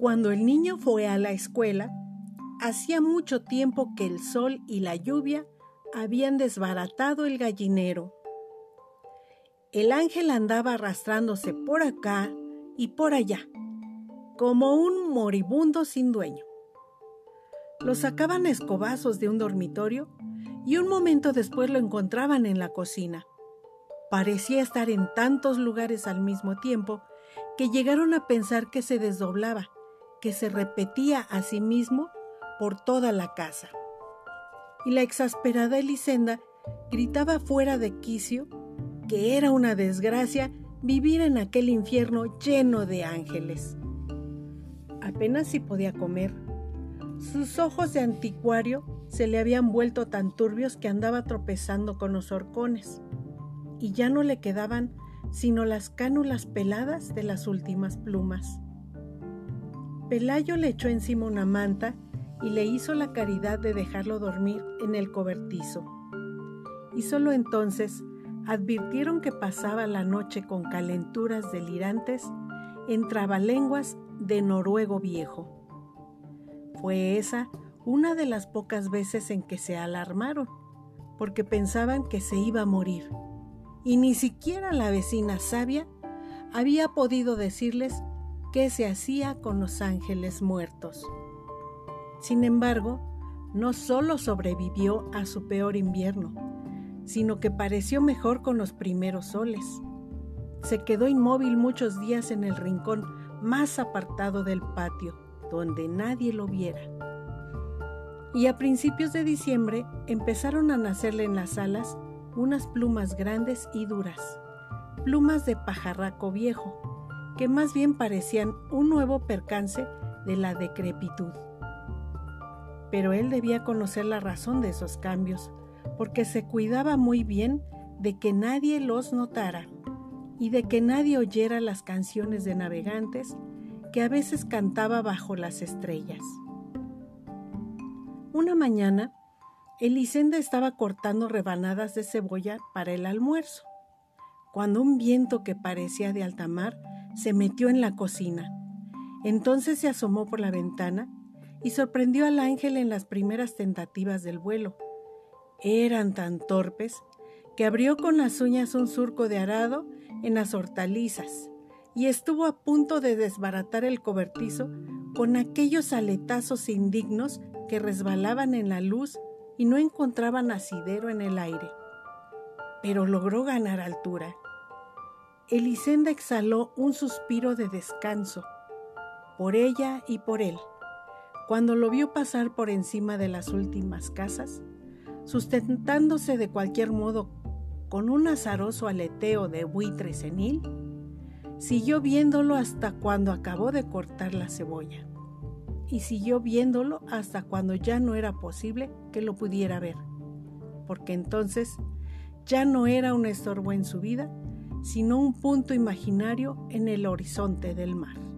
Cuando el niño fue a la escuela, hacía mucho tiempo que el sol y la lluvia habían desbaratado el gallinero. El ángel andaba arrastrándose por acá y por allá, como un moribundo sin dueño. Lo sacaban a escobazos de un dormitorio y un momento después lo encontraban en la cocina. Parecía estar en tantos lugares al mismo tiempo que llegaron a pensar que se desdoblaba, que se repetía a sí mismo por toda la casa. Y la exasperada Elisenda gritaba fuera de quicio que era una desgracia vivir en aquel infierno lleno de ángeles. Apenas si podía comer. Sus ojos de anticuario se le habían vuelto tan turbios que andaba tropezando con los horcones, y ya no le quedaban sino las cánulas peladas de las últimas plumas. Pelayo le echó encima una manta y le hizo la caridad de dejarlo dormir en el cobertizo. Y solo entonces advirtieron que pasaba la noche con calenturas delirantes en trabalenguas de noruego viejo. Fue esa una de las pocas veces en que se alarmaron, porque pensaban que se iba a morir, y ni siquiera la vecina sabia había podido decirles qué se hacía con los ángeles muertos. Sin embargo, no solo sobrevivió a su peor invierno, sino que pareció mejor con los primeros soles. Se quedó inmóvil muchos días en el rincón más apartado del patio, donde nadie lo viera. Y a principios de diciembre empezaron a nacerle en las alas unas plumas grandes y duras, plumas de pajarraco viejo, que más bien parecían un nuevo percance de la decrepitud pero él debía conocer la razón de esos cambios, porque se cuidaba muy bien de que nadie los notara y de que nadie oyera las canciones de navegantes que a veces cantaba bajo las estrellas. Una mañana, Elisenda estaba cortando rebanadas de cebolla para el almuerzo, cuando un viento que parecía de alta mar se metió en la cocina. Entonces se asomó por la ventana y sorprendió al ángel en las primeras tentativas del vuelo. Eran tan torpes que abrió con las uñas un surco de arado en las hortalizas y estuvo a punto de desbaratar el cobertizo con aquellos aletazos indignos que resbalaban en la luz y no encontraban asidero en el aire. Pero logró ganar altura. Elisenda exhaló un suspiro de descanso, por ella y por él. Cuando lo vio pasar por encima de las últimas casas, sustentándose de cualquier modo con un azaroso aleteo de buitre senil, siguió viéndolo hasta cuando acabó de cortar la cebolla. Y siguió viéndolo hasta cuando ya no era posible que lo pudiera ver, porque entonces ya no era un estorbo en su vida, sino un punto imaginario en el horizonte del mar.